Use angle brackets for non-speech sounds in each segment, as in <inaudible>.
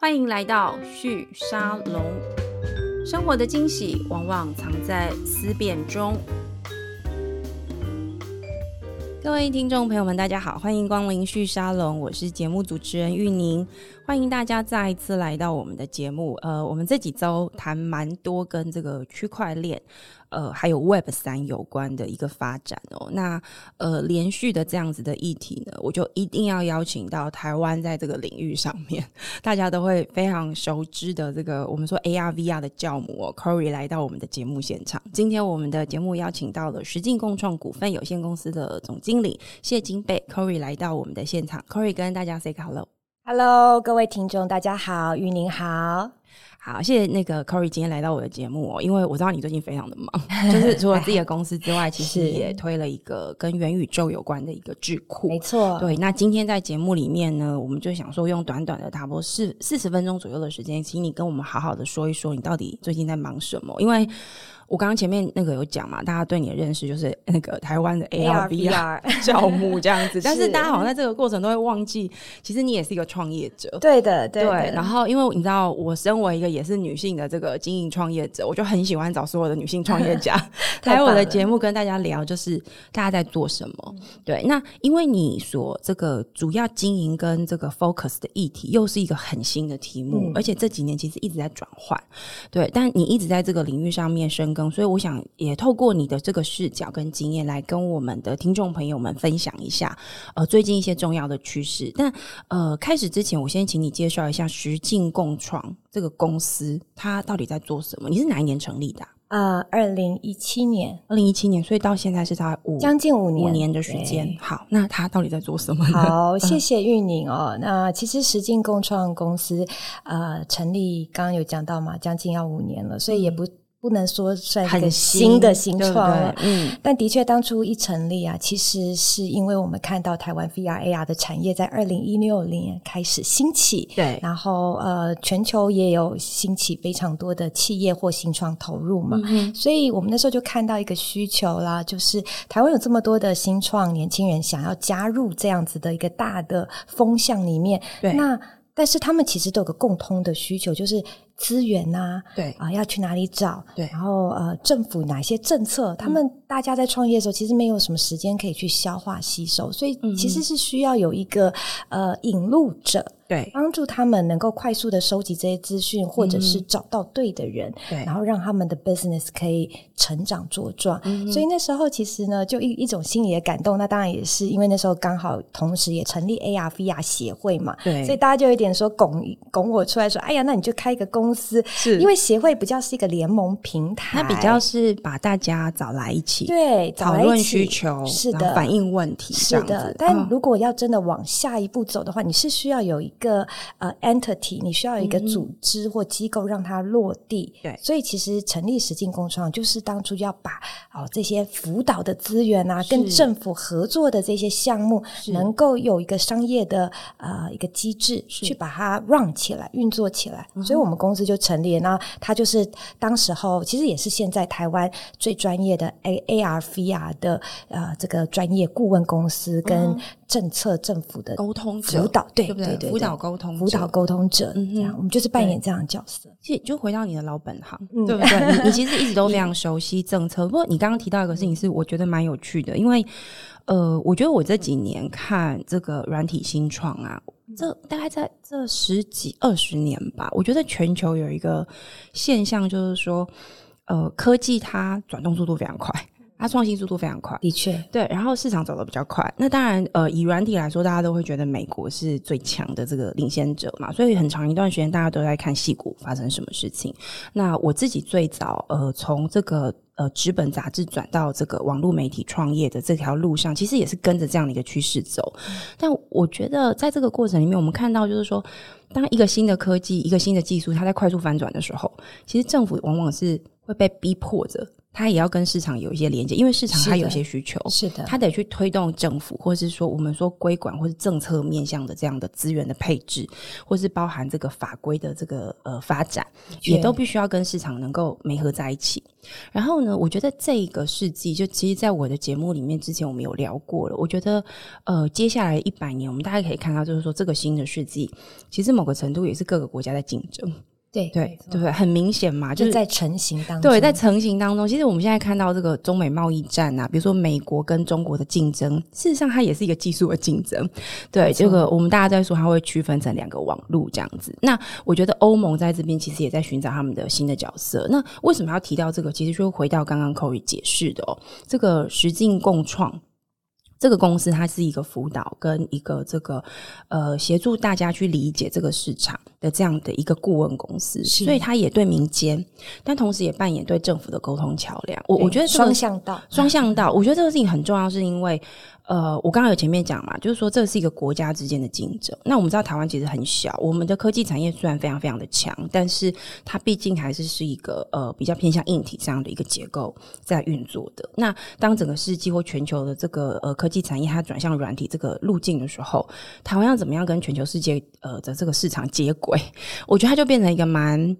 欢迎来到旭沙龙。生活的惊喜往往藏在思辨中。各位听众朋友们，大家好，欢迎光临旭沙龙，我是节目主持人玉宁，欢迎大家再一次来到我们的节目。呃，我们这几周谈蛮多跟这个区块链。呃，还有 Web 三有关的一个发展哦，那呃，连续的这样子的议题呢，我就一定要邀请到台湾在这个领域上面 <laughs> 大家都会非常熟知的这个我们说 AR VR 的教母哦 Cory 来到我们的节目现场。今天我们的节目邀请到了实境共创股份有限公司的总经理谢金贝 Cory 来到我们的现场 Cory 跟大家 say hello，hello，各位听众大家好，玉宁好。好，谢谢那个 Corey 今天来到我的节目哦，因为我知道你最近非常的忙，就是除了自己的公司之外，其实也推了一个跟元宇宙有关的一个智库。没错，对。那今天在节目里面呢，我们就想说用短短的差不多四四十分钟左右的时间，请你跟我们好好的说一说，你到底最近在忙什么？因为我刚刚前面那个有讲嘛，大家对你的认识就是那个台湾的 AR VR <laughs> 教母这样子，<laughs> 但是大家好像在这个过程都会忘记，其实你也是一个创业者。对的，对。然后，因为你知道，我身为一个也是女性的这个经营创业者，我就很喜欢找所有的女性创业家 <laughs> 来我的节目跟大家聊，就是大家在做什么。对，那因为你所这个主要经营跟这个 focus 的议题，又是一个很新的题目，而且这几年其实一直在转换。对，但你一直在这个领域上面深耕。所以我想也透过你的这个视角跟经验来跟我们的听众朋友们分享一下，呃，最近一些重要的趋势。但呃，开始之前，我先请你介绍一下徐静共创这个公司，它到底在做什么？你是哪一年成立的？啊，二零一七年，二零一七年，所以到现在是它五将近五年五年的时间。好，那它到底在做什么？好，<laughs> 谢谢玉宁哦。那其实实境共创公司呃成立，刚刚有讲到嘛，将近要五年了，所以也不。不能说算一个新的新创了，嗯，但的确当初一成立啊，其实是因为我们看到台湾 VR AR 的产业在二零一六年开始兴起，对，然后呃，全球也有兴起非常多的企业或新创投入嘛，嗯所以我们那时候就看到一个需求啦，就是台湾有这么多的新创年轻人想要加入这样子的一个大的风向里面，对，那但是他们其实都有个共通的需求，就是。资源呐，对啊，要去哪里找？对，然后呃，政府哪些政策？他们大家在创业的时候，其实没有什么时间可以去消化吸收，所以其实是需要有一个呃引路者。对，帮助他们能够快速的收集这些资讯，或者是找到对的人，对，然后让他们的 business 可以成长茁壮。所以那时候其实呢，就一一种心理的感动。那当然也是因为那时候刚好同时也成立 AR VR 协会嘛，对，所以大家就有点说拱拱我出来说，哎呀，那你就开一个公司，是因为协会比较是一个联盟平台，它比较是把大家找来一起，对，讨论需求，是的，反映问题，是的。但如果要真的往下一步走的话，你是需要有一个呃，entity，你需要一个组织或机构让它落地。对，所以其实成立实境共创，就是当初要把哦这些辅导的资源啊，跟政府合作的这些项目，能够有一个商业的呃一个机制去把它 run 起来、运作起来。所以我们公司就成立，那它就是当时候其实也是现在台湾最专业的 A A R V R 的呃这个专业顾问公司跟。政策政府的沟通辅导，对对对，辅导沟通辅导沟通者，这样我们就是扮演这样的角色。其实就回到你的老本行，对不对？你你其实一直都 <laughs> 非常熟悉政策。不过你刚刚提到一个事情，是我觉得蛮有趣的，因为呃，我觉得我这几年看这个软体新创啊，这大概在这十几二十年吧，我觉得全球有一个现象，就是说，呃，科技它转动速度非常快。它创新速度非常快，的确，对。然后市场走得比较快，那当然，呃，以软体来说，大家都会觉得美国是最强的这个领先者嘛。所以很长一段时间，大家都在看戏股发生什么事情。那我自己最早，呃，从这个呃纸本杂志转到这个网络媒体创业的这条路上，其实也是跟着这样的一个趋势走。但我觉得，在这个过程里面，我们看到就是说，当一个新的科技、一个新的技术，它在快速翻转的时候，其实政府往往是会被逼迫着。它也要跟市场有一些连接，因为市场它有一些需求，是的，它得去推动政府，或是说我们说规管或是政策面向的这样的资源的配置，或是包含这个法规的这个呃发展，也都必须要跟市场能够媒合在一起。然后呢，我觉得这个世纪，就其实在我的节目里面之前我们有聊过了。我觉得呃，接下来一百年，我们大家可以看到，就是说这个新的世纪，其实某个程度也是各个国家在竞争。对对对，很明显嘛，就是在成型当中。对，在成型当中，其实我们现在看到这个中美贸易战啊，比如说美国跟中国的竞争，事实上它也是一个技术的竞争。对，这个我们大家在说，它会区分成两个网路这样子。那我觉得欧盟在这边其实也在寻找他们的新的角色。那为什么要提到这个？其实就回到刚刚 Cory 解释的哦，这个实境共创。这个公司它是一个辅导跟一个这个呃协助大家去理解这个市场的这样的一个顾问公司，所以它也对民间，但同时也扮演对政府的沟通桥梁。我我觉得双向道，双向道，我觉得这个事情很重要，是因为。呃，我刚刚有前面讲嘛，就是说这是一个国家之间的竞争。那我们知道台湾其实很小，我们的科技产业虽然非常非常的强，但是它毕竟还是是一个呃比较偏向硬体这样的一个结构在运作的。那当整个世纪或全球的这个呃科技产业它转向软体这个路径的时候，台湾要怎么样跟全球世界呃的这个市场接轨？<laughs> 我觉得它就变成一个蛮。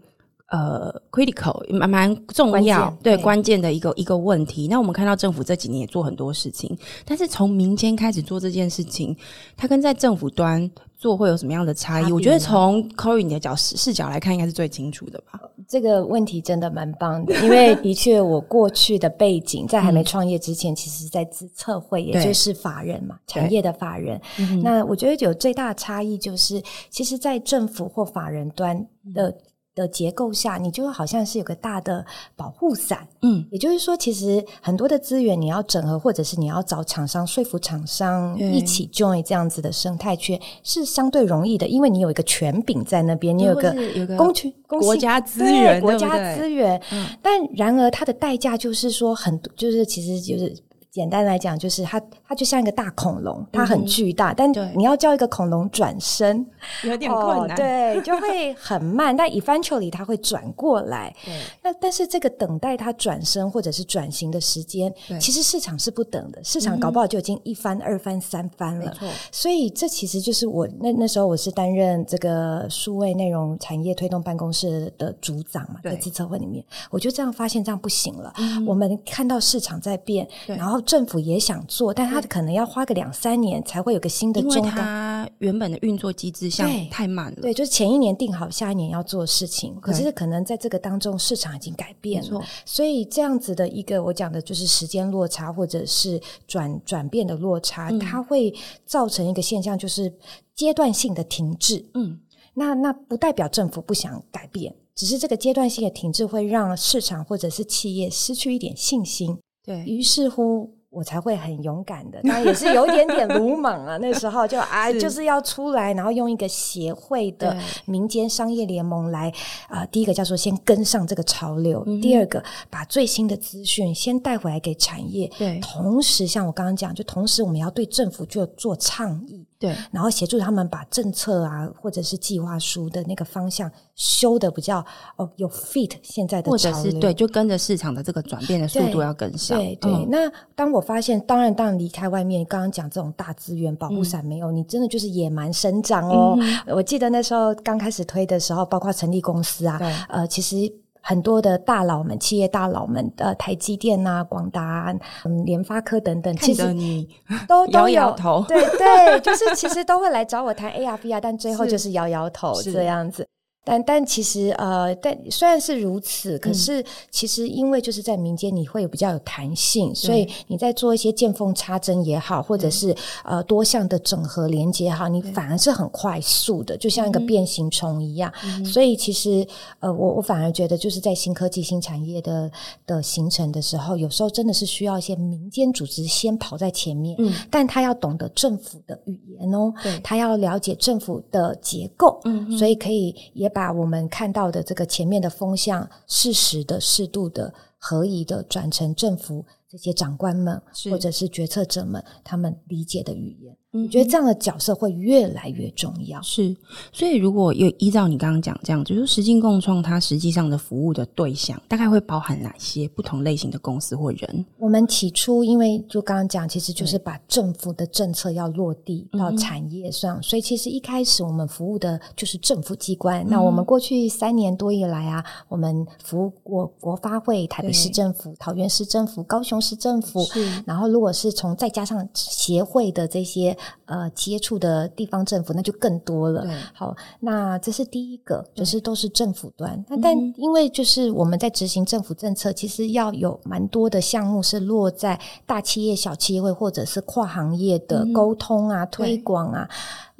呃，critical 蛮蛮重要，对关键的一个一个问题。那我们看到政府这几年也做很多事情，但是从民间开始做这件事情，它跟在政府端做会有什么样的差异？我觉得从 Cory 你的角视角来看，应该是最清楚的吧。这个问题真的蛮棒的，因为的确我过去的背景在还没创业之前，其实在资策会，也就是法人嘛，产业的法人。那我觉得有最大的差异就是，其实，在政府或法人端的。的结构下，你就好像是有个大的保护伞，嗯，也就是说，其实很多的资源你要整合，或者是你要找厂商说服厂商一起 join 这样子的生态圈，是相对容易的，因为你有一个权柄在那边，你有个有个公权国家资源，国家资源。但然而，它的代价就是说，很就是其实就是。简单来讲，就是它，它就像一个大恐龙，它很巨大，但你要叫一个恐龙转身，<laughs> 有点困难，对，就会很慢。但 eventually 它会转过来，<laughs> 那但是这个等待它转身或者是转型的时间，其实市场是不等的，市场搞不好就已经一翻、二翻、三翻了。所以这其实就是我那那时候我是担任这个数位内容产业推动办公室的组长嘛，在自测会里面，我就这样发现这样不行了。我们看到市场在变，然后。政府也想做，但他可能要花个两三年才会有个新的中它原本的运作机制像太慢了。对，就是前一年定好下一年要做事情，可是可能在这个当中市场已经改变了，所以这样子的一个我讲的就是时间落差或者是转转变的落差，它会造成一个现象，就是阶段性的停滞。嗯，那那不代表政府不想改变，只是这个阶段性的停滞会让市场或者是企业失去一点信心。对于是乎。我才会很勇敢的，那也是有一点点鲁莽啊。那时候就啊，就是要出来，然后用一个协会的民间商业联盟来啊，第一个叫做先跟上这个潮流，第二个把最新的资讯先带回来给产业。对，同时像我刚刚讲，就同时我们要对政府就做倡议。对，然后协助他们把政策啊，或者是计划书的那个方向修的比较哦有 fit 现在的，或者是对，就跟着市场的这个转变的速度要跟上。对对，那当我发现，当然当然离开外面，刚刚讲这种大资源保护伞没有，你真的就是野蛮生长哦。我记得那时候刚开始推的时候，包括成立公司啊，呃，其实。很多的大佬们，企业大佬们，呃，台积电啊、广达、嗯、联发科等等，其实你都 <laughs> 都有。头，对对，就是其实都会来找我谈 AR、VR，但最后就是。摇摇头这样子。但但其实呃，但虽然是如此，可是其实因为就是在民间，你会有比较有弹性，所以你在做一些见缝插针也好，或者是呃多项的整合连接好，你反而是很快速的，就像一个变形虫一样。所以其实呃，我我反而觉得就是在新科技、新产业的的形成的时候，有时候真的是需要一些民间组织先跑在前面，嗯，但他要懂得政府的语言哦，他要了解政府的结构，嗯，所以可以也。把我们看到的这个前面的风向，适时的、适度的、合宜的转成政府这些长官们或者是决策者们他们理解的语言。嗯我觉得这样的角色会越来越重要。是，所以如果有依照你刚刚讲这样，就是实境共创，它实际上的服务的对象大概会包含哪些不同类型的公司或人？我们起初因为就刚刚讲，其实就是把政府的政策要落地到产业上，所以其实一开始我们服务的就是政府机关。嗯那我们过去三年多以来啊，我们服务过国发会、台北市政府、桃园市政府、高雄市政府，然后，如果是从再加上协会的这些呃接触的地方政府，那就更多了。好，那这是第一个，就是都是政府端。那但嗯因为就是我们在执行政府政策，其实要有蛮多的项目是落在大企业、小企业会或者是跨行业的嗯沟通啊、推广啊，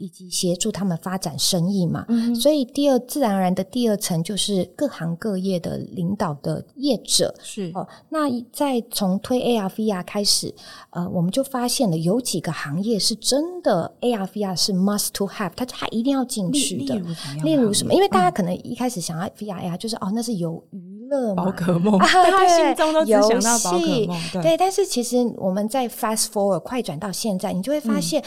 以及协助他们发展生意嘛。嗯所以第二自然而然的第二层就是各行各业的领导的业者，是。哦，那在从推 AR VR 开始，呃，我们就发现了有几个行业是真的 AR VR 是 must to have，它它一定要进去的。例例如什么？因为大家可能一开始想要 VR AR，就是哦，那是有娱乐嘛。宝，<laughs> 可梦，对心中都只游戏。对，但是其实我们在 fast forward 快转到现在，你就会发现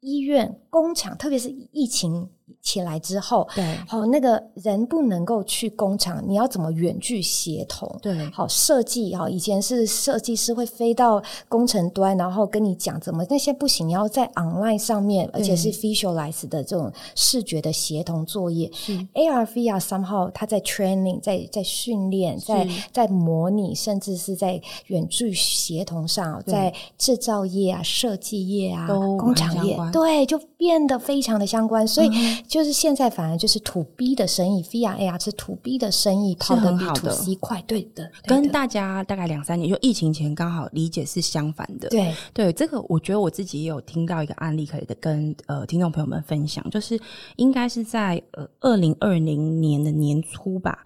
医院、工厂，特别是疫情起来之后，对。哦，那个人不能够去工厂，你要怎么远距协同？对？好设计哈，以前是设计师会飞到工程端，然后跟你讲怎么，那些不行，你要在 online 上面，而且是 visualize 的这种视觉的协同作业。AR VR somehow 它在 training，在在训练，在在模拟，甚至是在远距协同上，在制造业啊、设计业啊、都工厂业对，就变得非常的相关。所以就是现在反而就是 to B 的生意，VR AR 是 to B 的生意跑得比很好 to 的 C 快，对的，跟大家大概两三年，就疫情前刚好理解是相反的。对对，这个我觉得我自己也有听到一个案例，可以跟呃听众朋友们分享，就是应该是在呃二零二零年的年初吧。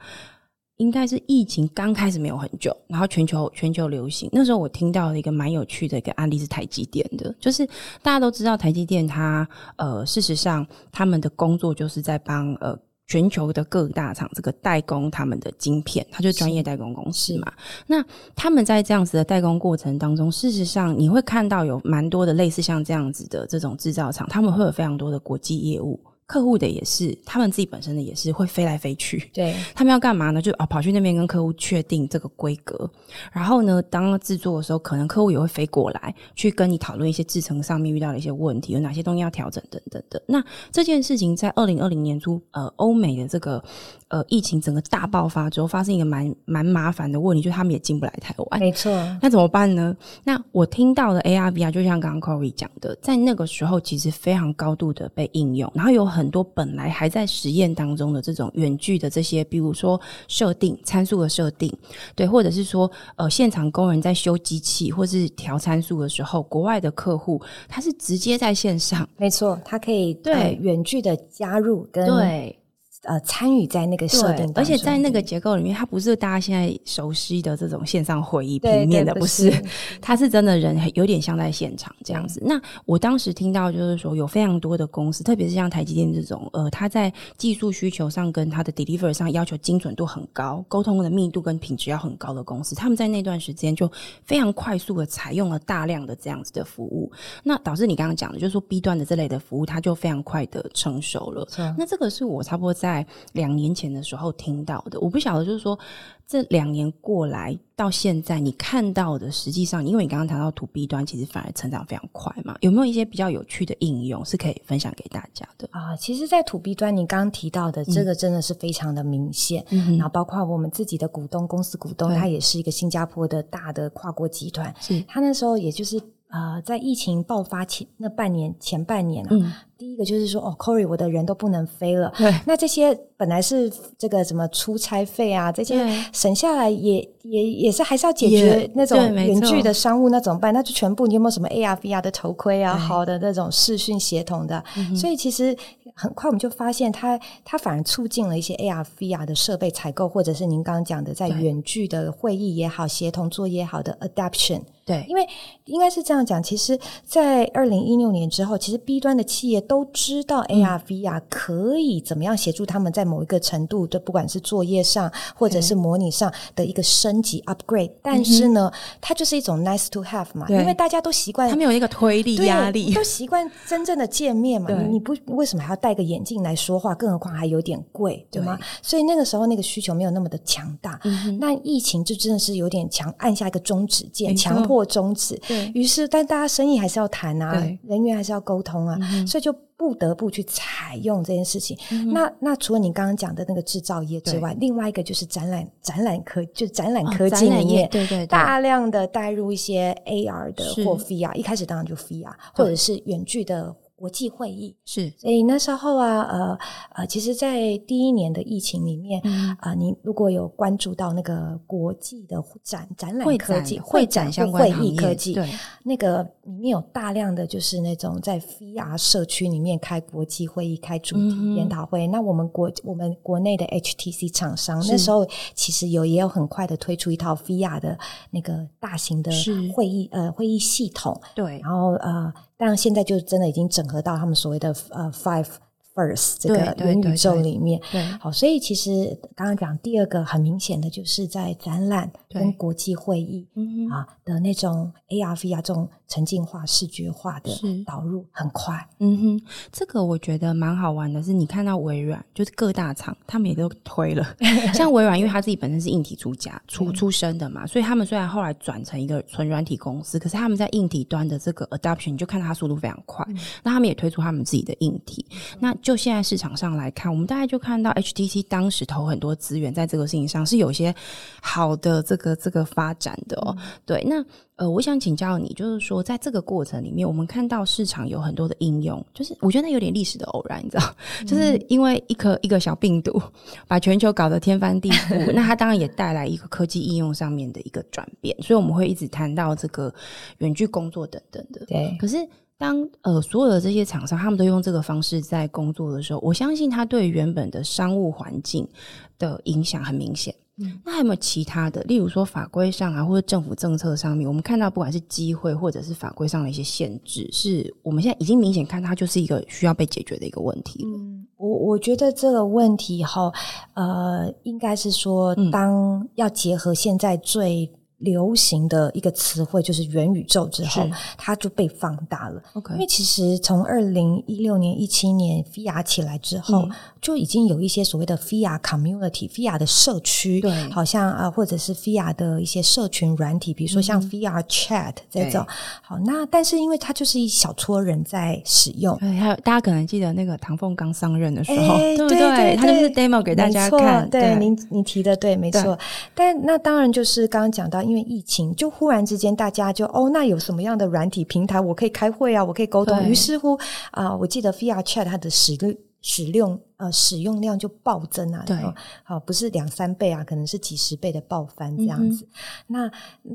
应该是疫情刚开始没有很久，然后全球全球流行。那时候我听到了一个蛮有趣的一个案例是台积电的，就是大家都知道台积电它呃事实上他们的工作就是在帮呃全球的各大厂这个代工他们的晶片，它就是专业代工公司嘛。那他们在这样子的代工过程当中，事实上你会看到有蛮多的类似像这样子的这种制造厂，他们会有非常多的国际业务。客户的也是，他们自己本身的也是会飞来飞去。对他们要干嘛呢？就啊跑去那边跟客户确定这个规格，然后呢，当制作的时候，可能客户也会飞过来去跟你讨论一些制程上面遇到的一些问题，有哪些东西要调整等等的。那这件事情在二零二零年初，呃，欧美的这个呃疫情整个大爆发之后，发生一个蛮蛮麻烦的问题，就是他们也进不来台湾。没错，那怎么办呢？那我听到的 AR VR 就像刚刚 Corey 讲的，在那个时候其实非常高度的被应用，然后有很多本来还在实验当中的这种远距的这些，比如说设定参数的设定，对，或者是说呃现场工人在修机器或是调参数的时候，国外的客户他是直接在线上，没错，他可以对呃远距的加入跟对。呃参与在那个设定而且在那个结构里面，它不是大家现在熟悉的这种线上会议平面的，对不不是是，它是真的人有点像在现场这样子。那我当时听到就是说，有非常多的公司，特别是像台积电这种，呃，它在技术需求上跟它的 deliver 上要求精准度很高，沟通的密度跟品质要很高的公司，他们在那段时间就非常快速的采用了大量的这样子的服务，那导致你刚刚讲的，就是说 B 端的这类的服务，它就非常快的成熟了。那这个是我差不多在两年前的时候听到的，我不晓得就是说这两年过来到现在，你看到的实际上，因为你刚刚谈到 to B 端，其实反而成长非常快嘛，有没有一些比较有趣的应用是可以分享给大家的？啊，其实，在土 B 端，你刚刚提到的这个真的是非常的明显。嗯然后，包括我们自己的股东公司股东，他也是一个新加坡的大的跨国集团。是他那时候也就是呃，在疫情爆发前那半年前半年啊，嗯第一个就是说，哦，Corey，我的人都不能飞了。对那这些本来是这个什么出差费啊，这些省下来也也也是还是要解决那种远距的商务，那怎么办？那就全部你有没有什么 AR、VR 的头盔啊，好的那种视讯协同的？嗯所以其实很快我们就发现它，它反而促进了一些 AR、VR 的设备采购，或者是您刚刚讲的在对远距的会议也好、协同作业也好的 adaption。对，因为应该是这样讲，其实，在二零一六年之后，其实 B 端的企业都知道 AR、VR 可以怎么样协助他们在某一个程度的，不管是作业上或者是模拟上的一个升级 upgrade。但是呢，它就是一种 nice to have 嘛，因为大家都习惯，他们有一个推力压力，都习惯真正的见面嘛。你不为什么还要戴个眼镜来说话？更何况还有点贵，对吗？所以那个时候那个需求没有那么的强大。那疫情就真的是有点强，按下一个终止键，强迫终止。于是，但大家生意还是要谈啊，人员还是要沟通啊，所以就不得不去采用这件事情。那那除了你刚刚讲的那个制造业之外，另外一个就是展览展览科，就展览科技里面，对对，大量的带入一些 AR 的或 VR，一开始当然就 VR，或者是远距的。国际会议。是，所以那时候啊，呃呃，其实，在第一年的疫情里面，啊，你如果有关注到那个国际的展展览科技、会展相关会议科技，对，那个里面有大量的就是那种在 VR 社区里面开国际会议、开主题研讨会。那我们国我们国内的 HTC 厂商那时候其实有也有很快的推出一套 VR 的那个大型的会议呃会议系统，对，然后呃。但现在就真的已经整合到他们所谓的呃 five 这个元宇宙里面，好，所以其实刚刚讲第二个很明显的就是在展览跟国际会议啊的那种 AR VR 这种。沉浸化、视觉化的导入很快，嗯哼，这个我觉得蛮好玩的。是你看到微软，就是各大厂，他们也都推了。<laughs> 像微软，因为他自己本身是硬体出家出出身的嘛，所以他们虽然后来转成一个纯软体公司，可是他们在硬体端的这个 adoption 你就看到它速度非常快。那他们也推出他们自己的硬体。那就现在市场上来看，我们大概就看到 HTC 当时投很多资源在这个事情上，是有些好的这个这个发展的哦。对，那。呃，我想请教你，就是说，在这个过程里面，我们看到市场有很多的应用，就是我觉得那有点历史的偶然，你知道，<laughs> 就是因为一颗一个小病毒把全球搞得天翻地覆，那它当然也带来一个科技应用上面的一个转变，所以我们会一直谈到这个远距工作等等的。对，可是当呃所有的这些厂商他们都用这个方式在工作的时候，我相信它对原本的商务环境的影响很明显。那还有没有其他的？例如说法规上啊，或者政府政策上面，我们看到不管是机会或者是法规上的一些限制，是我们现在已经明显看它就是一个需要被解决的一个问题。嗯，我我觉得这个问题哈，呃，应该是说，当要结合现在最。流行的一个词汇就是元宇宙之后，它就被放大了。OK，因为其实从二零一六年、一七年 VR 起来之后，就已经有一些所谓的 VR community、VR 的社区，对，好像啊，或者是 VR 的一些社群软体，比如说像 VR Chat 这种。好，那但是因为它就是一小撮人在使用，对，还有大家可能记得那个唐凤刚上任的时候，对不对？他就是 demo 给大家看。对，您你提的对，没错。但那当然就是刚刚讲到。因为疫情，就忽然之间，大家就哦，那有什么样的软体平台，我可以开会啊，我可以沟通。于是乎啊，我记得 VR Chat 它的使使用呃使用量就暴增啊，对，好不是两三倍啊，可能是几十倍的爆翻这样子。那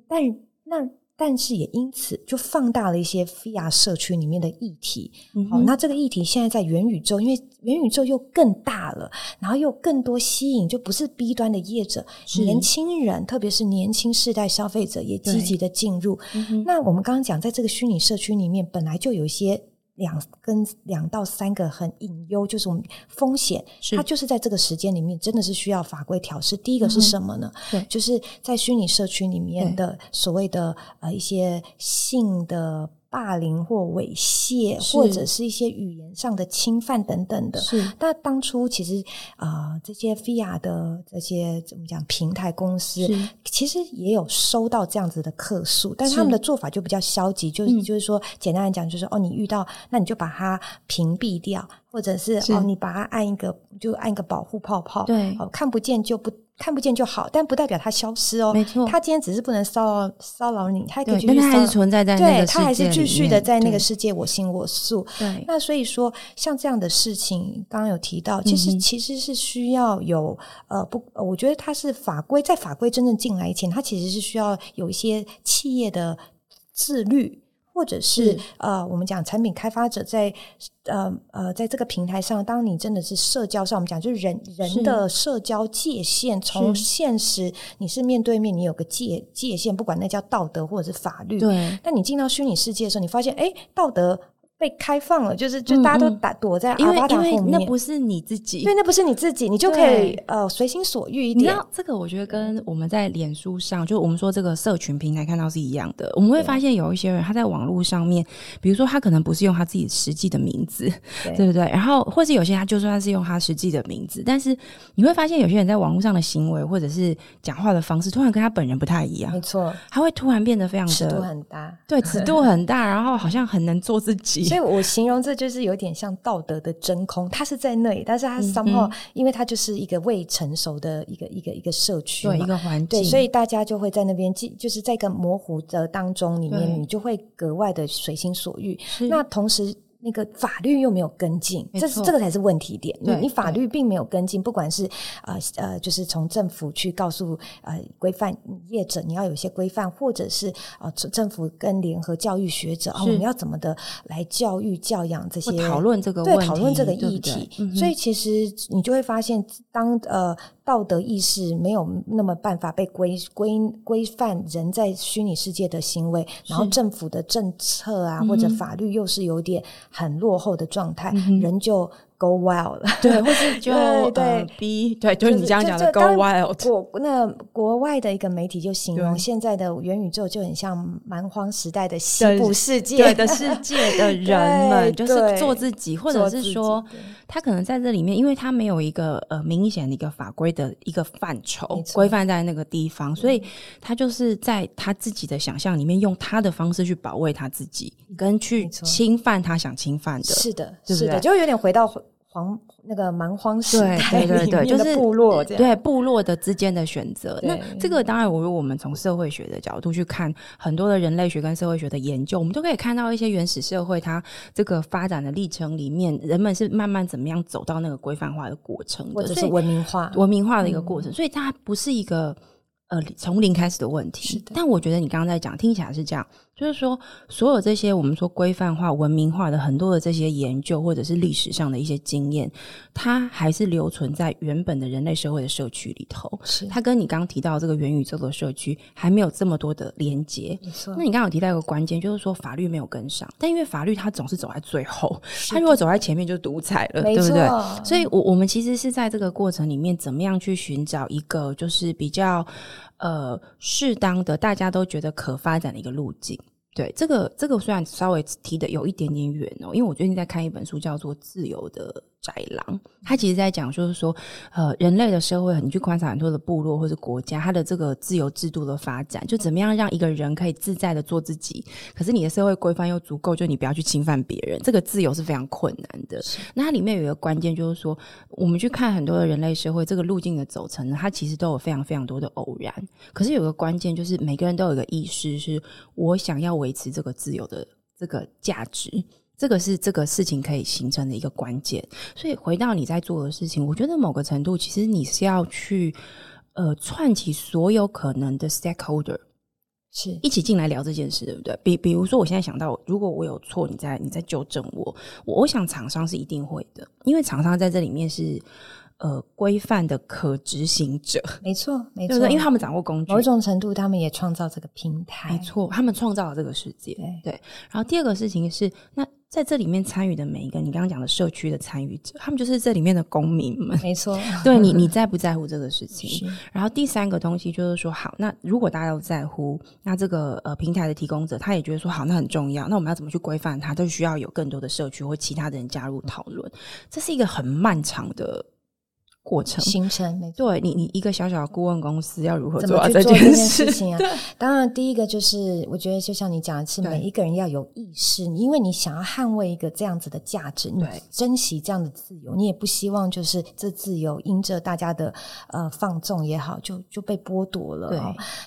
但那。但是也因此就放大了一些 VR 社区里面的议题。好，那这个议题现在在元宇宙，因为元宇宙又更大了，然后又更多吸引，就不是 B 端的业者，年轻人，特别是年轻世代消费者也积极的进入。那我们刚刚讲，在这个虚拟社区里面，本来就有一些。两跟两到三个很隐忧，就是我们风险，它就是在这个时间里面，真的是需要法规调试。第一个是什么呢？对，就是在虚拟社区里面的所谓的呃一些性的。霸凌或猥亵，或者是一些语言上的侵犯等等的。是，那当初其实啊，这些 VR 的这些怎么讲平台公司，其实也有收到这样子的客诉，但他们的做法就比较消极，就是就是说，简单来讲，就是哦，你遇到那你就把它屏蔽掉，或者是。哦，你把它按一个就按一个保护泡泡，对，哦，看不见就不。看不见就好，但不代表它消失哦。没错，它今天只是不能骚扰骚扰你，它可以继续。还是存在在那个它还是继续的在那个世界我行我素。对，那所以说像这样的事情，刚刚有提到，其实其实是需要有呃不，我觉得它是法规在法规真正进来以前，它其实是需要有一些企业的自律。或者是呃，我们讲产品开发者在呃呃，在这个平台上，当你真的是社交上，我们讲就是人人的社交界限，从现实你是面对面，你有个界界限，不管那叫道德或者是法律。对。但你进到虚拟世界的时候，你发现，哎，道德。被开放了，就是就大家都打躲在阿巴达后面，那不是你自己，对，那不是你自己，你就可以呃随心所欲一点。你知道这个，我觉得跟我们在脸书上，就我们说这个社群平台看到是一样的。我们会发现有一些人他在网络上面，比如说他可能不是用他自己实际的名字，对不对？然后或是有些他就算是用他实际的名字，但是你会发现有些人在网络上的行为或者是讲话的方式，突然跟他本人不太一样。没错，他会突然变得非常的尺度很大，对，尺度很大，然后好像很能做自己。所以我形容。这就是有点像道德的真空，它是在那里，但是它 somehow，，因为它就是一个未成熟的一个一个一个社区，对一个环境，所以大家就会在那边，就是在一个模糊的当中里面，你就会格外的随心所欲。那同时。那个法律又没有跟进，这是这个才是问题点。你你法律并没有跟进，不管是呃呃，就是从政府去告诉呃规范业者，你要有一些规范，或者是呃政府跟联合教育学者啊，我们要怎么的来教育教养这些讨论这个对讨论这个议题。所以其实你就会发现，当呃。道德意识没有那么办法被规规规范人在虚拟世界的行为，然后政府的政策啊或者法律又是有点很落后的状态，人就。Go wild 了，对，或是就 <laughs> 对 B，对，就是你这样讲的 Go wild。国那国外的一个媒体就形容现在的元宇宙就很像蛮荒时代的西部世界的世界的 <laughs> 人们，就是做自己，或者是说他可能在这里面，因为他没有一个呃明显的一个法规的一个范畴规范在那个地方，所以他就是在他自己的想象里面，用他的方式去保卫他自己，跟去侵犯他想侵犯的，是的，是的，就有点回到。黄那个蛮荒时代，对对对，就是部落，对部落的之间的选择。那这个当然，我我们从社会学的角度去看很多的人类学跟社会学的研究，我们都可以看到一些原始社会它这个发展的历程里面，人们是慢慢怎么样走到那个规范化的过程，或者是文明化、文明化的一个过程。所以它不是一个呃从零开始的问题。但我觉得你刚刚在讲，听起来是这样。就是说，所有这些我们说规范化、文明化的很多的这些研究，或者是历史上的一些经验，它还是留存在原本的人类社会的社区里头。是它跟你刚刚提到这个元宇宙的社区还没有这么多的连接。没错。那你刚刚有提到一个关键，就是说法律没有跟上，但因为法律它总是走在最后，它如果走在前面就独裁了，对不对？所以，我我们其实是在这个过程里面，怎么样去寻找一个就是比较呃适当的，大家都觉得可发展的一个路径。对这个，这个虽然稍微提的有一点点远哦，因为我最近在看一本书，叫做《自由的宅狼》，他其实在讲，就是说，呃，人类的社会，你去观察很多的部落或者国家，它的这个自由制度的发展，就怎么样让一个人可以自在的做自己，可是你的社会规范又足够，就你不要去侵犯别人，这个自由是非常困难的。那它里面有一个关键，就是说，我们去看很多的人类社会这个路径的走程呢，它其实都有非常非常多的偶然，可是有个关键，就是每个人都有一个意识，是我想要维持这个自由的这个价值，这个是这个事情可以形成的一个关键。所以回到你在做的事情，我觉得某个程度，其实你是要去呃串起所有可能的 stakeholder，是一起进来聊这件事，对不对？比比如说，我现在想到，如果我有错，你在你在纠正我，我想厂商是一定会的，因为厂商在这里面是。呃，规范的可执行者，没错，没 <laughs> 错，因为他们掌握工具，某种程度，他们也创造这个平台，没错，他们创造了这个世界，对。然后第二个事情是，那在这里面参与的每一个，你刚刚讲的社区的参与者，他们就是这里面的公民们，没错。<laughs> 对你，你在不在乎这个事情？然后第三个东西就是说，好，那如果大家都在乎，那这个呃平台的提供者，他也觉得说，好，那很重要，那我们要怎么去规范它？都需要有更多的社区或其他的人加入讨论。这是一个很漫长的。过程形成，对你，你一个小小的顾问公司要如何做这件事情啊？<laughs> 当然，第一个就是，我觉得就像你讲的是，每一个人要有意识，因为你想要捍卫一个这样子的价值，你珍惜这样的自由，你也不希望就是这自由因着大家的呃放纵也好，就就被剥夺了。对，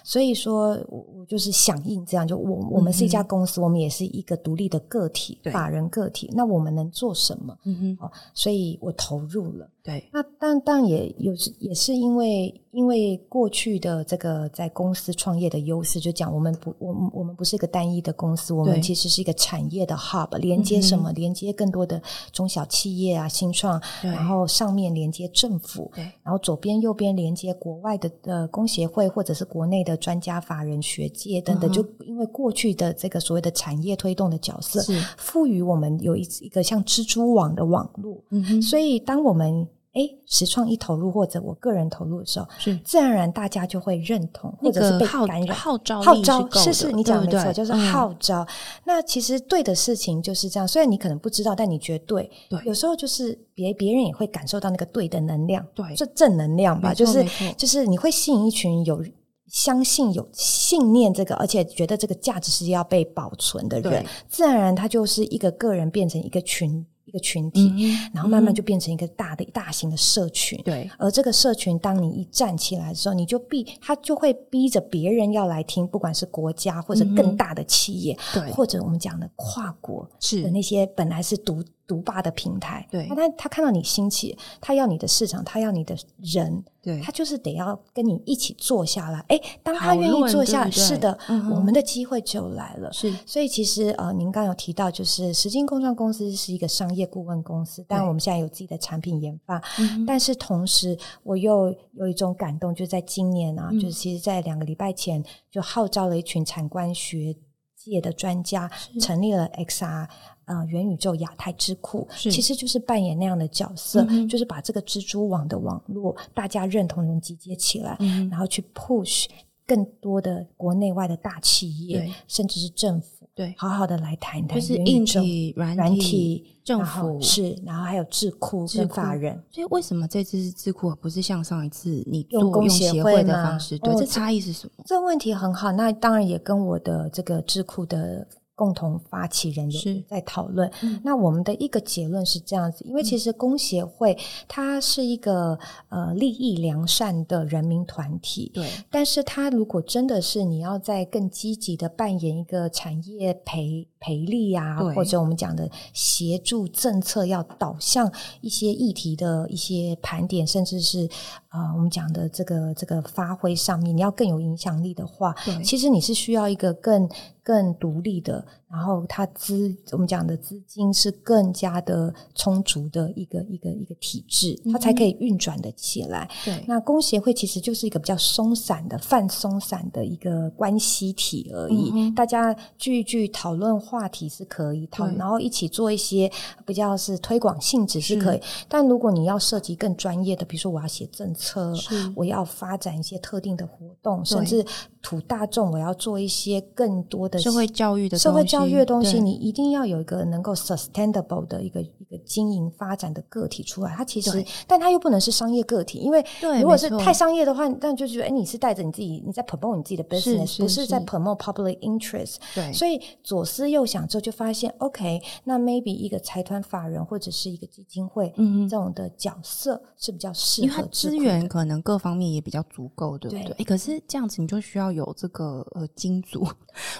所以说我我就是响应这样，就我我们是一家公司，我们也是一个独立的个体，法人个体，那我们能做什么？嗯哼，所以我投入了。对，那但。当然也有也是因为因为过去的这个在公司创业的优势，就讲我们不我们我们不是一个单一的公司，我们其实是一个产业的 hub，连接什么？连接更多的中小企业啊，新创，然后上面连接政府，对，然后左边右边连接国外的呃工协会或者是国内的专家法人学界等等，就因为过去的这个所谓的产业推动的角色，是。赋予我们有一一个像蜘蛛网的网络，嗯哼，所以当我们哎实创一投入或者我个人投入的时候，是自然而然大家就会认同或那者是被感染。号召号召是是，你讲没错，对就是嗯号召。那其实对的事情就是这样，虽然你可能不知道，但你觉得对。对有时候就是别别人也会感受到那个对的能量，对这正能量吧，就是就是你会吸引一群有相信、有信念这个，而且觉得这个价值是要被保存的人，自然而然他就是一个个人变成一个群一个群体，嗯然后慢慢就变成一个大的大型的社群。对。而这个社群，当你一站起来的时候，你就逼他就会逼着别人要来听，不管是国家或者更大的企业，对。或者我们讲的跨国是。的那些本来是独独霸的平台，对那他他看到你兴起，他要你的市场，他要你的人，对他就是得要跟你一起坐下来。哎，当他愿意坐下来，对对是的，嗯我们的机会就来了。是所以其实呃，您刚刚有提到，就是实金共创公司是一个商业顾问公司，当然我们现在有自己的产品研发，嗯但是同时我又有一种感动，就是在今年啊，嗯就是其实在两个礼拜前就号召了一群产官学界的专家，成立了 XR。呃，元宇宙亚太智库是其实就是扮演那样的角色，嗯就是把这个蜘蛛网的网络大家认同的人集结起来，嗯然后去 push 更多的国内外的大企业，甚至是政府，对好好的来谈谈就是硬体、软软体体、政府是，然后还有智库跟法人。所以为什么这次是智库，而不是像上一次你做用工用协会的方式？对，哦这这差异是什么？这问题很好，那当然也跟我的这个智库的共同发起人有是在讨论。嗯。那我们的一个结论是这样子，因为其实工协会它是一个呃利益良善的人民团体，对，但是它如果真的是你要在更积极的扮演一个产业培培力啊，或者我们讲的协助政策要导向一些议题的一些盘点，甚至是呃我们讲的这个这个发挥上面，你要更有影响力的话，其实你是需要一个更更独立的，然后它资我们讲的资金是更加的充足的一个一个一个体制，它才可以运转的起来。对，那工协会其实就是一个比较松散的、泛松散的一个关系体而已。嗯大家聚一聚讨论话题是可以讨，对然后一起做一些比较是推广性质是可以。但如果你要涉及更专业的，比如说我要写政策是，我要发展一些特定的活动，甚至土大众，我要做一些更多的社会教育的社会教育的东西，你一定要有一个能够 sustainable 的一个一个经营发展的个体出来。它其实，但它又不能是商业个体，因为对如果是太商业的话，但就觉得哎，你是带着你自己，你在 promote 你自己的 business，是不是在 promote public interest。对，所以左思右想之后，就发现 OK，那 maybe 一个财团法人或者是一个基金会，嗯这种的角色是比较适因为它合资源可能各方面也比较足够，对不对？可是这样子你就需要有这个呃金主，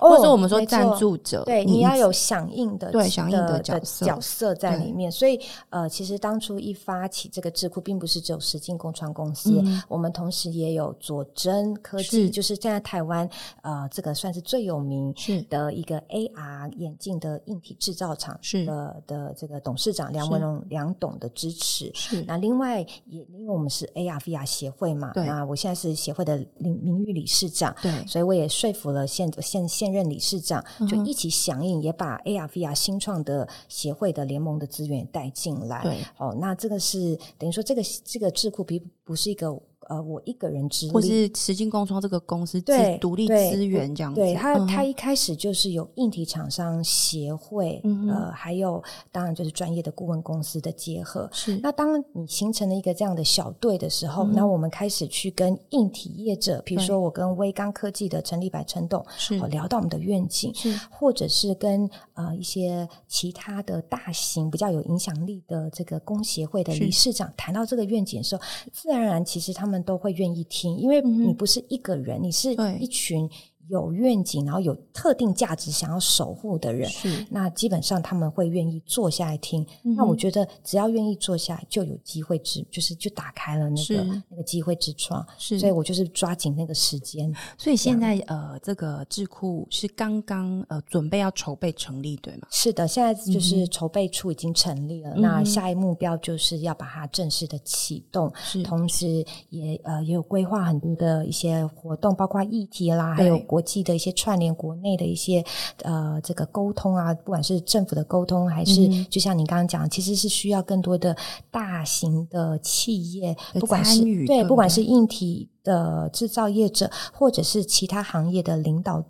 哦或者说我们说赞助者，对，你要有响应的对响应的的角色角色在里面。所以呃，其实当初一发起这个智库，并不是只有实境共创公司，嗯。我们同时也有佐真科技，是。就是现在台湾呃这个算是最有名是。的一个 AR 眼镜的硬体制造厂是。的的这个董事长梁文荣梁董的支持。是。那另外也因为我们是 AR VR 协会嘛，对。那我现在是协会的名名誉理事长，对。所以我也说服了现现现任理事长，嗯就一起响应，也把 AR VR 新创的协会的联盟的资源带进来。对，哦，那这个是等于说这个这个智库并不是一个呃我一个人之或。是实境共创这个公司自对独立资源这样子，对他，他一开始就是有硬体厂商协会，嗯呃，还有当然就是专业的顾问公司的结合。是那当你形成了一个这样的小队的时候，嗯那我们开始去跟硬体业者，比如说我跟微刚科技的陈立白、陈董，是哦聊到我们的愿景，是或者是跟呃一些其他的大型比较有影响力的这个工协会的理事长谈到这个愿景的时候，自然而然其实他们都会愿意听，因为你不是一个人，你是一群。有愿景，然后有特定价值想要守护的人，是那基本上他们会愿意坐下来听。那我觉得只要愿意坐下来，就有机会之，就是就打开了那个那个机会之窗。是，所以我就是抓紧那个时间。所以现在呃，这个智库是刚刚呃准备要筹备成立，对吗？是的，现在就是筹备处已经成立了。那下一目标就是要把它正式的启动，同时也呃也有规划很多的一些活动，包括议题啦，还有国。国际的一些串联，国内的一些呃这个沟通啊，不管是政府的沟通，还是就像你刚刚讲，其实是需要更多的大型的企业，不管是对，不管是硬体的制造业者，或者是其他行业的领导。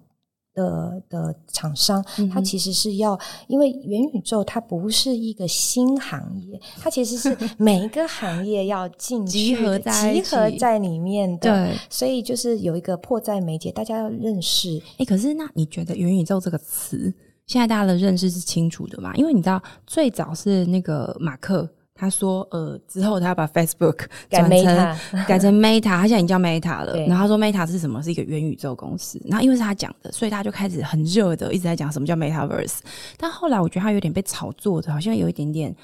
的的厂商，它其实是要，因为元宇宙它不是一个新行业，它其实是 <laughs> 每一个行业要进集合在集合在里面的，对，所以就是有一个迫在眉睫，大家要认识。哎，可是那你觉得元宇宙这个词，现在大家的认识是清楚的吗？因为你知道，最早是那个马克。他说：“呃，之后他要把 Facebook 改成 <laughs> 改成 Meta，他现在已经叫 Meta 了。然后他说 Meta 是什么？是一个元宇宙公司。然后因为是他讲的，所以他就开始很热的一直在讲什么叫 Metaverse。但后来我觉得他有点被炒作的，好像有一点点。”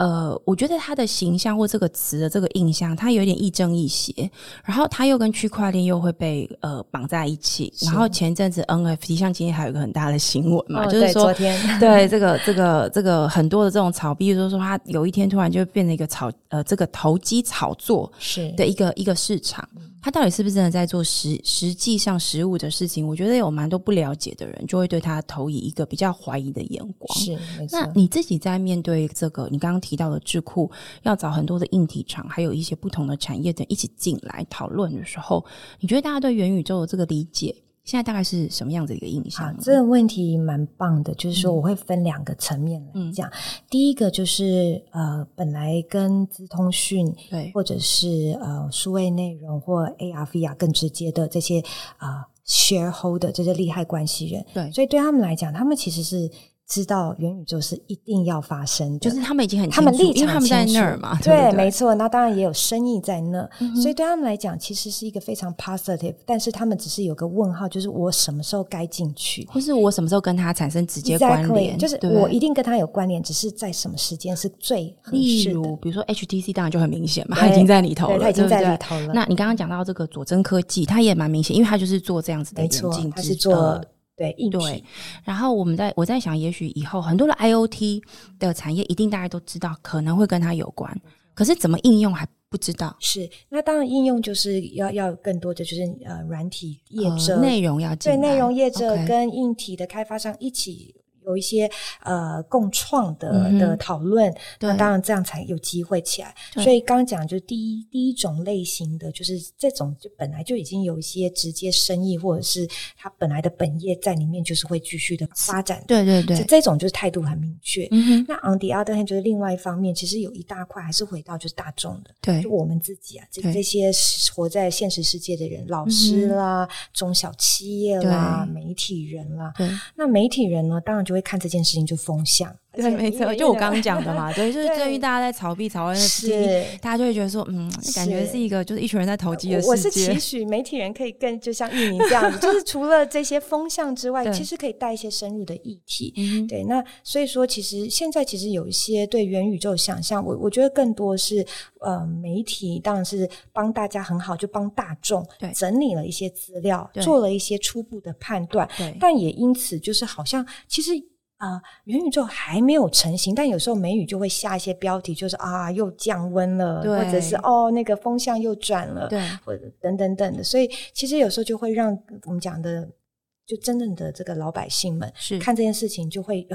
呃，我觉得他的形象或这个词的这个印象，他有点亦正亦邪。然后他又跟区块链又会被呃绑在一起。然后前阵子 NFT，像今天还有一个很大的新闻嘛，就是说，<laughs> 对这个这个这个很多的这种炒，比如说说他有一天突然就变成一个炒呃这个投机炒作是的一个一个市场。他到底是不是真的在做实实际上实物的事情？我觉得有蛮多不了解的人，就会对他投以一个比较怀疑的眼光。是，那你自己在面对这个你刚刚提到的智库，要找很多的硬体厂，还有一些不同的产业等一起进来讨论的时候，你觉得大家对元宇宙的这个理解？现在大概是什么样子一个印象？这个问题蛮棒的，就是说我会分两个层面来讲。第一个就是呃，本来跟资通讯对，或者是呃数位内容或 AR、VR 更直接的这些啊 shareholder 这些利害关系人，对，所以对他们来讲，他们其实是。知道元宇宙是一定要发生的，就是他们已经很他们立场，他们在那儿嘛，对，没错。那当然也有生意在那，所以对他们来讲，其实是一个非常 positive。但是他们只是有个问号，就是我什么时候该进去，或是我什么时候跟他产生直接关联？就是我一定跟他有关联，只是在什么时间是最合适的。比如说 HTC，当然就很明显嘛，他已经在里头了，他已经在里头了。那你刚刚讲到这个佐真科技，他也蛮明显，因为他就是做这样子的眼镜，它是做。对，对。然后我们在我在想，也许以后很多的 IOT 的产业一定大家都知道，可能会跟它有关。可是怎么应用还不知道。是，那当然应用就是要要更多的就是呃软体业者内容要对内容业者跟硬体的开发商一起。有一些呃共创的的讨论，那当然这样才有机会起来。所以刚刚讲就是第一第一种类型的，就是这种就本来就已经有一些直接生意，或者是他本来的本业在里面，就是会继续的发展。对对对，这种就是态度很明确。那 on the other hand，就是另外一方面，其实有一大块还是回到就是大众的，对，就我们自己啊，这这些活在现实世界的人，老师啦、中小企业啦、媒体人啦，那媒体人呢，当然就会。看这件事情就风向。对，没错，就我刚刚讲的嘛，对，就是对于大家在炒币、炒 NFT，大家就会觉得说，嗯，感觉是一个就是一群人在投机的世界。我是期许媒体人可以更就像玉宁这样子，就是除了这些风向之外，<laughs> 其实可以带一些深入的议题。对，那所以说，其实现在其实有一些对元宇宙想象，我我觉得更多是呃，媒体当然是帮大家很好，就帮大众整理了一些资料，做了一些初步的判断，但也因此就是好像其实。啊，元宇宙还没有成型，但有时候美语就会下一些标题，就是啊，又降温了，或者是哦，那个风向又转了，对，或者等等等的，所以其实有时候就会让我们讲的，就真正的这个老百姓们是看这件事情就会。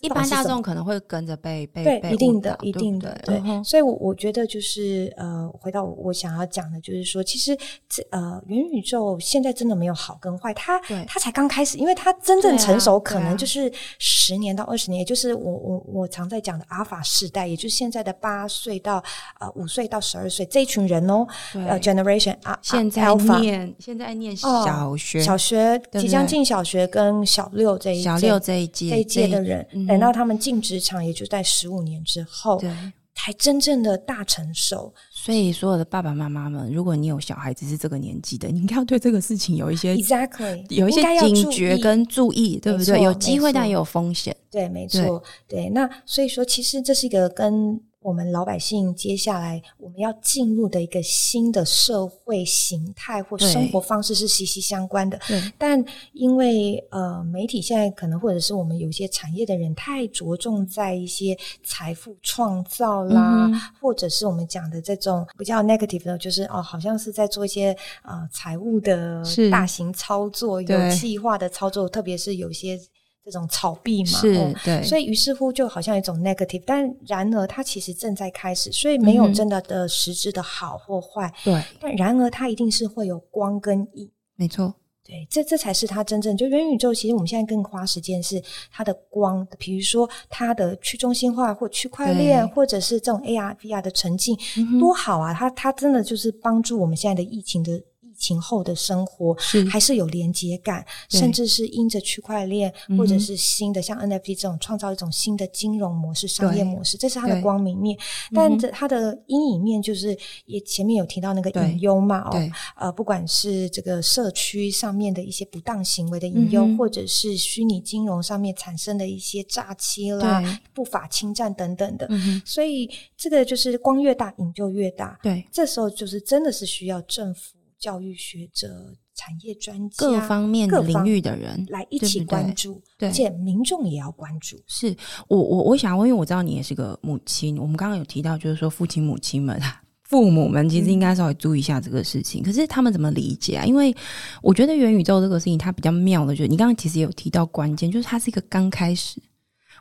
一般大众可能会跟着被被对，一定的，一定的，对。所以，我我觉得就是呃，回到我想要讲的，就是说，其实这呃，元宇宙现在真的没有好跟坏，它它才刚开始，因为它真正成熟可能就是十年到二十年，也就是我我我常在讲的阿法世代，也就是现在的八岁到呃五岁到十二岁这一群人哦，呃，generation 啊，现在念现在念小学，小学即将进小学跟小六这一小六这一届这一届的人。等到他们进职场，也就在十五年之后，对，才真正的大成熟。所以，所有的爸爸妈妈们，如果你有小孩子是这个年纪的，你应该要对这个事情有一些 exactly 有一些警觉跟注意，对不对？有机会，但也有风险。对，没错。对，那所以说，其实这是一个跟。我们老百姓接下来我们要进入的一个新的社会形态或生活方式是息息相关的。但因为呃媒体现在可能或者是我们有些产业的人太着重在一些财富创造啦，或者是我们讲的这种比较 negative 的，就是哦好像是在做一些呃财务的大型操作、有计划的操作，特别是有些。这种炒币嘛，是对，所以于是乎就好像一种 negative，但然而它其实正在开始，所以没有真的的实质的好或坏，对，但然而它一定是会有光跟影，没错，对，这这才是它真正就元宇宙。其实我们现在更花时间是它的光，比如说它的去中心化或区块链，或者是这种 AR VR 的沉浸，多好啊！它它真的就是帮助我们现在的疫情的。情后的生活是还是有连接感，甚至是因着区块链或者是新的像 NFT 这种创造一种新的金融模式、商业模式，这是它的光明面。但这它的阴影面就是也前面有提到那个隐忧嘛？哦，呃，不管是这个社区上面的一些不当行为的隐忧，或者是虚拟金融上面产生的一些诈欺啦、不法侵占等等的。所以这个就是光越大，影就越大。对，这时候就是真的是需要政府。教育学者、产业专家、各方面的领域的人来一起关注，而且民众也要关注。是我我我想问，因为我知道你也是个母亲，我们刚刚有提到，就是说父亲、母亲们、<laughs> 父母们其实应该稍微注意一下这个事情。可是他们怎么理解啊？因为我觉得元宇宙这个事情，它比较妙的，就是你刚刚其实也有提到关键，就是它是一个刚开始。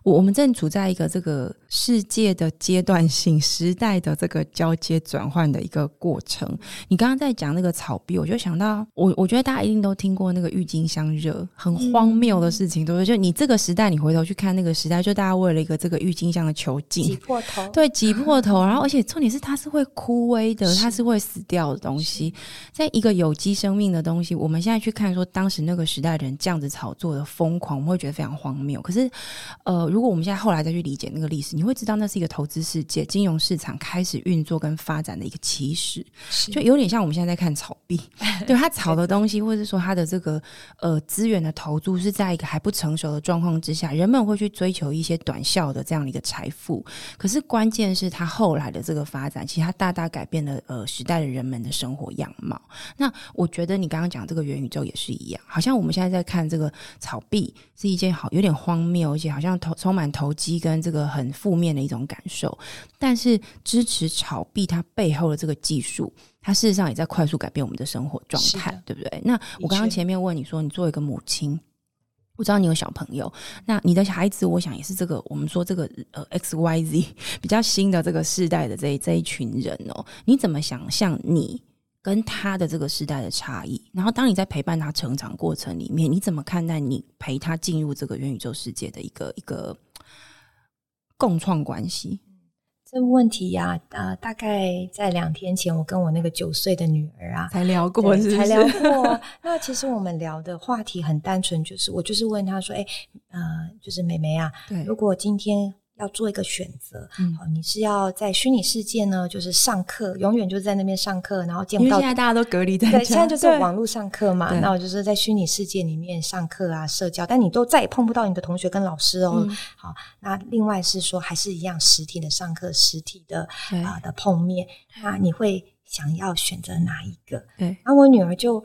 我我们正处在一个这个世界的阶段性时代的这个交接转换的一个过程。你刚刚在讲那个草币，我就想到我，我觉得大家一定都听过那个郁金香热，很荒谬的事情，对不对？就你这个时代，你回头去看那个时代，就大家为了一个这个郁金香的球茎挤破头，对，挤破头，然后而且重点是它是会枯萎的，它是会死掉的东西，在一个有机生命的东西，我们现在去看说当时那个时代人这样子炒作的疯狂，我们会觉得非常荒谬。可是，呃。如果我们现在后来再去理解那个历史，你会知道那是一个投资世界、金融市场开始运作跟发展的一个起始，就有点像我们现在在看炒币，<laughs> 对它炒的东西，或者说它的这个呃资源的投注是在一个还不成熟的状况之下，人们会去追求一些短效的这样的一个财富。可是关键是它后来的这个发展，其实它大大改变了呃时代的人们的生活样貌。那我觉得你刚刚讲这个元宇宙也是一样，好像我们现在在看这个炒币是一件好有点荒谬，而且好像投。充满投机跟这个很负面的一种感受，但是支持炒币它背后的这个技术，它事实上也在快速改变我们的生活状态，对不对？那我刚刚前面问你说，你作为一个母亲，我知道你有小朋友，那你的孩子，我想也是这个我们说这个呃 X Y Z 比较新的这个世代的这这一群人哦，你怎么想象你？跟他的这个时代的差异，然后当你在陪伴他成长过程里面，你怎么看待你陪他进入这个元宇宙世界的一个一个共创关系？这问题呀，呃，大概在两天前，我跟我那个九岁的女儿啊，才聊过，才聊过。那其实我们聊的话题很单纯，就是我就是问他说：“哎，呃，就是妹妹啊，如果今天。”要做一个选择，好，你是要在虚拟世界呢，就是上课，永远就在那边上课，然后见不到。现在大家都隔离在对，现在就是网络上课嘛。那我就是在虚拟世界里面上课啊，社交，但你都再也碰不到你的同学跟老师哦。好，那另外是说，还是一样实体的上课，实体的啊的碰面，那你会想要选择哪一个？对，那我女儿就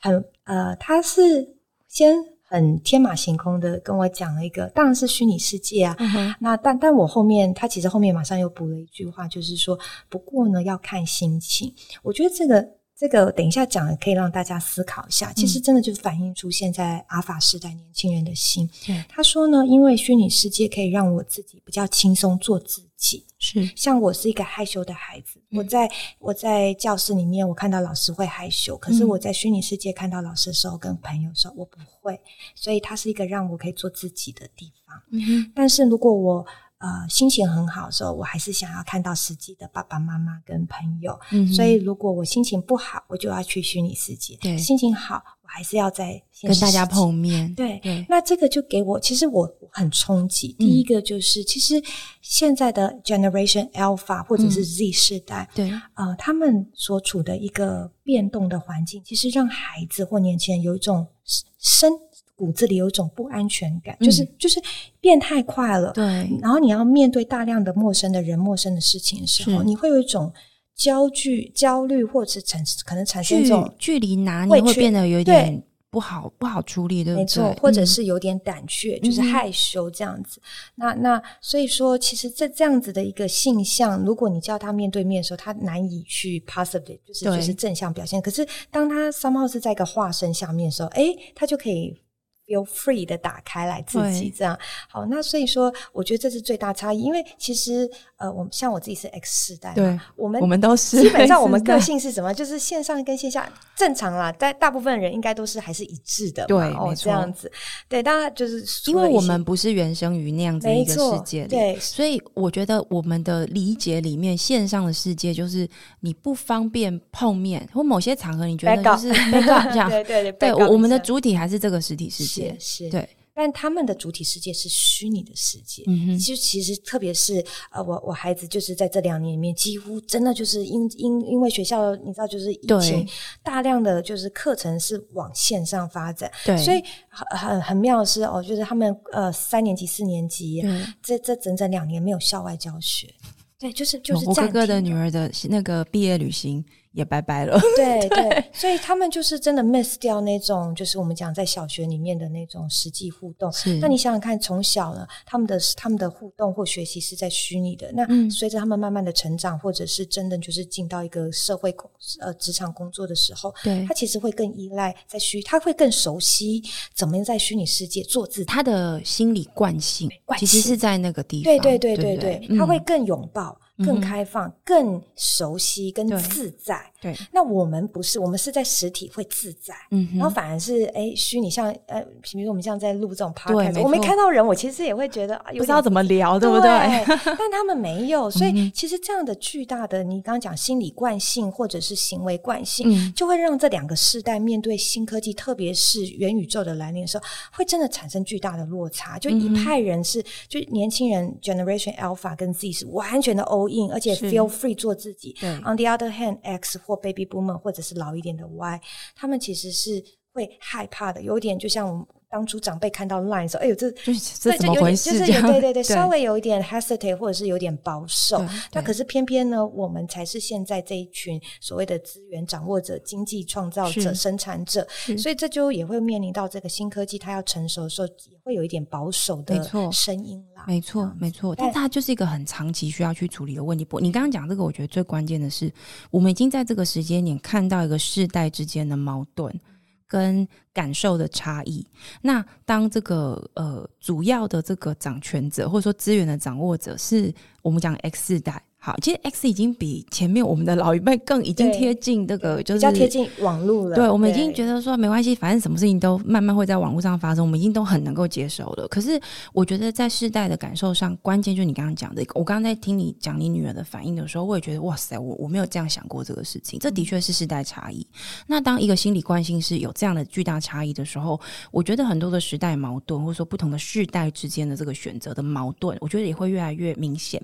很呃，她是先。很天马行空的跟我讲了一个，当然是虚拟世界啊。那但但我后面，他其实后面马上又补了一句话，就是说，不过呢要看心情。我觉得这个这个等一下讲，可以让大家思考一下。其实真的就反映出现在阿法时代年轻人的心。他说呢，因为虚拟世界可以让我自己比较轻松做自己。是，像我是一个害羞的孩子，我在我在教室里面，我看到老师会害羞，可是我在虚拟世界看到老师的时候，跟朋友说，我不会，所以它是一个让我可以做自己的地方。嗯但是如果我呃心情很好的时候，我还是想要看到实际的爸爸妈妈跟朋友。嗯所以如果我心情不好，我就要去虚拟世界；对心情好，我还是要在跟大家碰面，对对那这个就给我，其实我很冲击。第一个就是，其实现在的 Generation Alpha 或者是 Z 世代，对，呃，他们所处的一个变动的环境，其实让孩子或年轻人有一种身骨子里有一种不安全感，就是就是变太快了。对，然后你要面对大量的陌生的人、陌生的事情的时候，你会有一种焦距、焦虑，或者产可能产生一种距离拿捏会变得有点不好不好处理，对不对？没错，或者嗯是有点胆怯，就是嗯害羞这样子。那那所以说，其实这这样子的一个性向，如果你叫他面对面的时候，他难以去 positive，就是就是正向表现。可是当他 somehow 是在一个化身下面的时候，哎，他就可以。Feel free 的打开来自己这样。好，那所以说，我觉得这是最大差异。因为其实呃，我们像我自己是 X 世代嘛，对我们我们都是基本上我们个性是什么？就是线上跟线下正常啦，但大部分人应该都是还是一致的对，这样子。对，当然就是因为我们不是原生于那样子的一个世界里，对所以我觉得我们的理解里面，线上的世界就是你不方便碰面，或某些场合你觉得就是 <laughs> 对对对。我们的主体还是这个实体世界是，是，对，但他们的主体世界是虚拟的世界。嗯哼，就其实特别是呃，我我孩子就是在这两年里面，几乎真的就是因因因为学校你知道就是疫对情，大量的就是课程是往线上发展，对，所以很很很妙的是哦，就是他们呃三年级四年级对。这这整整两年没有校外教学，对，就是就是我哥哥的女儿的那个毕业旅行也拜拜了，<laughs> 对对，所以他们就是真的 miss 掉那种，就是我们讲在小学里面的那种实际互动。是那你想想看，从小呢，他们的他们的互动或学习是在虚拟的。那嗯随着他们慢慢的成长，或者是真的就是进到一个社会工呃职场工作的时候，对他其实会更依赖在虚，他会更熟悉怎么样在虚拟世界做自己。他的心理惯性惯其实是在那个地方，对对对对对他会嗯更拥抱、更开放、更熟悉、更自在。对，那我们不是，我们是在实体会自在。嗯，然后反而是哎，虚拟像呃，比如说我们像在录这种对 podcast，我没看到人，我其实也会觉得不知道怎么聊，对不对？<laughs> 但他们没有，所嗯以其实这样的巨大的，你刚刚讲心理惯性或者是行为惯性，嗯就会让这两个世代面对新科技，特别是元宇宙的来临的时候，会真的产生巨大的落差。就一派人是，就年轻人 Generation Alpha 跟 Z 是完全的 all in，而且 feel free 做自己。对 On the other hand, X 或 Baby Boomer 或者是老一点的 Y，他们其实是会害怕的，有点就像我们当初长辈看到 Line 说：“哎呦，这就是这怎么回事？就是有对对 <laughs> 对，稍微有一点 hesitate 或者是有点保守对。那可是偏偏呢，我们才是现在这一群所谓的资源掌握者、经济创造者、生产者，所以这就也会面临到这个新科技它要成熟的时候，也会有一点保守的声音啦。没错，没错，但但它就是一个很长期需要去处理的问题。不，你刚刚讲这个，我觉得最关键的是，我们已经在这个时间点看到一个世代之间的矛盾跟感受的差异。那当这个呃主要的这个掌权者或者说资源的掌握者是我们讲 X 世代。好，其实 X 已经比前面我们的老一辈更已经贴近这个，就是比较贴近网络了。对，我们已经觉得说没关系，反正什么事情都慢慢会在网络上发生，我们已经都很能够接受了。可是我觉得在世代的感受上，关键就是你刚刚讲的，我刚刚在听你讲你女儿的反应的时候，我也觉得哇塞，我我没有这样想过这个事情，这的确是世代差异。那当一个心理惯性是有这样的巨大差异的时候，我觉得很多的时代矛盾，或者说不同的世代之间的这个选择的矛盾，我觉得也会越来越明显。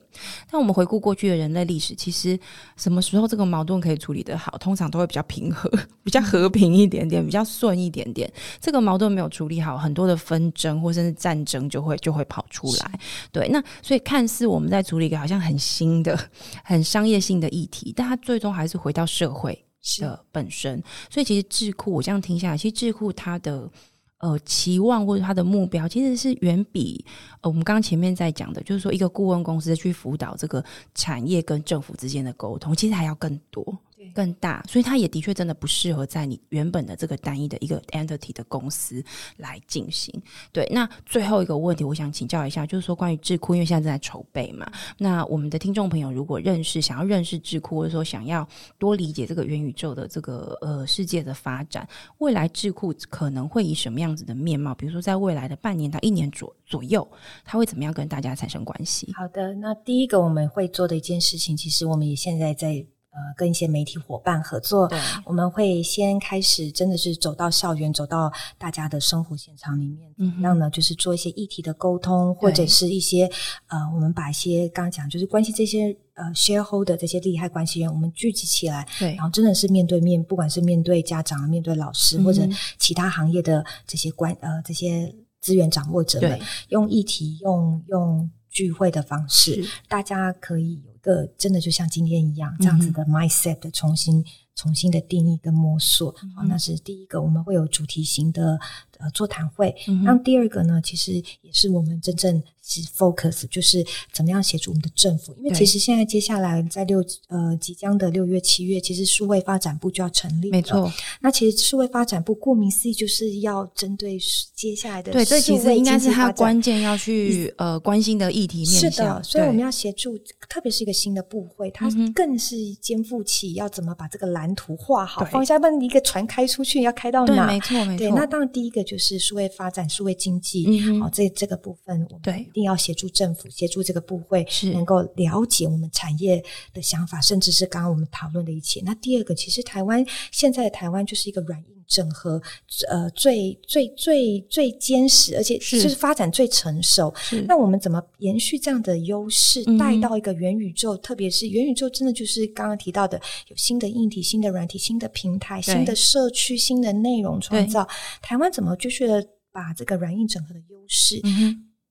但我们回顾过去的人类历史，其实什么时候这个矛盾可以处理得好，通常都会比较平和、<laughs> 比较和平一点点、比较顺一点点。这个矛盾没有处理好，很多的纷争或甚至战争就会就会跑出来。对，那所以看似我们在处理一个好像很新的、<laughs> 很商业性的议题，但它最终还是回到社会的本身。所以其实智库，我这样听下来，其实智库它的。呃，期望或者他的目标其实是远比呃我们刚前面在讲的，就是说一个顾问公司去辅导这个产业跟政府之间的沟通，其实还要更多。更大，所以它也的确真的不适合在你原本的这个单一的一个 entity 的公司来进行。对，那最后一个问题，我想请教一下，就是说关于智库，因为现在正在筹备嘛，那我们的听众朋友如果认识，想要认识智库，或者说想要多理解这个元宇宙的这个呃世界的发展，未来智库可能会以什么样子的面貌？比如说在未来的半年到一年左左右，它会怎么样跟大家产生关系？好的，那第一个我们会做的一件事情，其实我们也现在在。呃，跟一些媒体伙伴合作，我们会先开始，真的是走到校园，走到大家的生活现场里面，怎么样呢？就是做一些议题的沟通，或者是一些呃，我们把一些刚刚讲，就是关系这些呃 shareholder 这些利害关系人，我们聚集起来，对，然后真的是面对面，不管是面对家长、面对老师，或者其他行业的这些关呃这些资源掌握者们，用议题用用聚会的方式，大家可以。个真的就像今天一样，这样子的 mindset 的重新、重新的定义跟摸索，好，那是第一个，我们会有主题型的呃座谈会。那第二个呢，其实也是我们真正。是 focus 就是怎么样协助我们的政府，因为其实现在接下来在六呃即将的六月七月，其实数位发展部就要成立，没错。那其实数位发展部顾名思义就是要针对接下来的对，这其实应该是它关键要去呃关心的议题面向。所以我们要协助，特别是一个新的部会，它更是肩负起要怎么把这个蓝图画好，方向问一个船开出去要开到哪？没错，没错。那当然第一个就是数位发展、数位经济，好，这这个部分我们一。定要协助政府，协助这个部会能够了解我们产业的想法，甚至是刚刚我们讨论的一切。那第二个，其实台湾现在的台湾就是一个软硬整合，呃，最最最最坚实，而且就是发展最成熟。那我们怎么延续这样的优势，带到一个元宇宙？特别是元宇宙，真的就是刚刚提到的，有新的硬体、新的软体、新的平台、新的社区、新的内容创造。台湾怎么继续的把这个软硬整合的优势？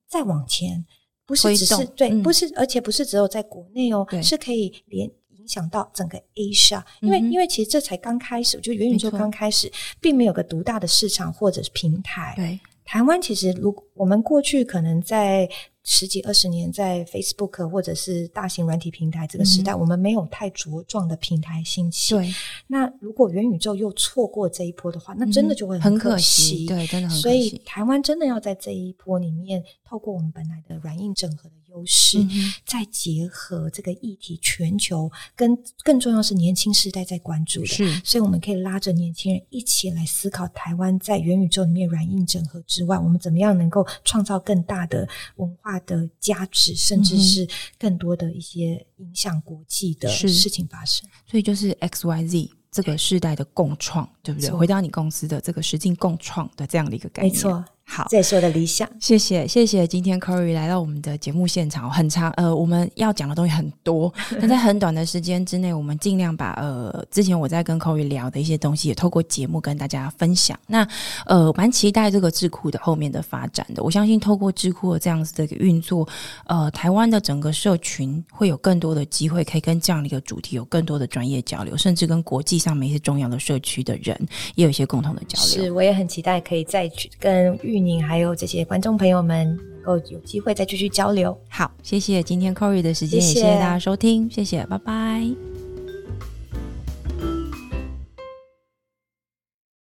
再往前，不是只是对，不是，而且不是只有在国内哦，是可以连影响到整个 Asia，因为因为其实这才刚开始，我觉得元宇宙刚开始，并没有个独大的市场或者是平台。对，台湾其实如我们过去可能在。十几二十年，在 Facebook 或者是大型软体平台这个时代，我们没有太茁壮的平台兴起。对，那如果元宇宙又错过这一波的话，那真的就会很可惜。对，真的很可惜。所以台湾真的要在这一波里面，透过我们本来的软硬整合的优势，再结合这个议题，全球跟更重要是年轻世代在关注的，是，所以我们可以拉着年轻人一起来思考台湾在元宇宙里面软硬整合之外，我们怎么样能够创造更大的文化。的价值，甚至是更多的一些影响国际的事情发生，所以就是 X Y Z 这个世代的共创，对不对？回到你公司的这个实际共创的这样的一个概念，没错。好，这也是我的理想。谢谢，谢谢今天 Corey 来到我们的节目现场，很长，呃，我们要讲的东西很多，<laughs> 但在很短的时间之内，我们尽量把呃之前我在跟 Corey 聊的一些东西，也透过节目跟大家分享。那呃，蛮期待这个智库的后面的发展的。我相信透过智库的这样子的一个运作，呃，台湾的整个社群会有更多的机会，可以跟这样的一个主题有更多的专业交流，甚至跟国际上面一些重要的社区的人也有一些共同的交流。是，我也很期待可以再去跟还有这些观众朋友们，能够有机会再继续交流。好，谢谢今天 Corey 的时间，也谢谢大家收听，谢谢，拜拜。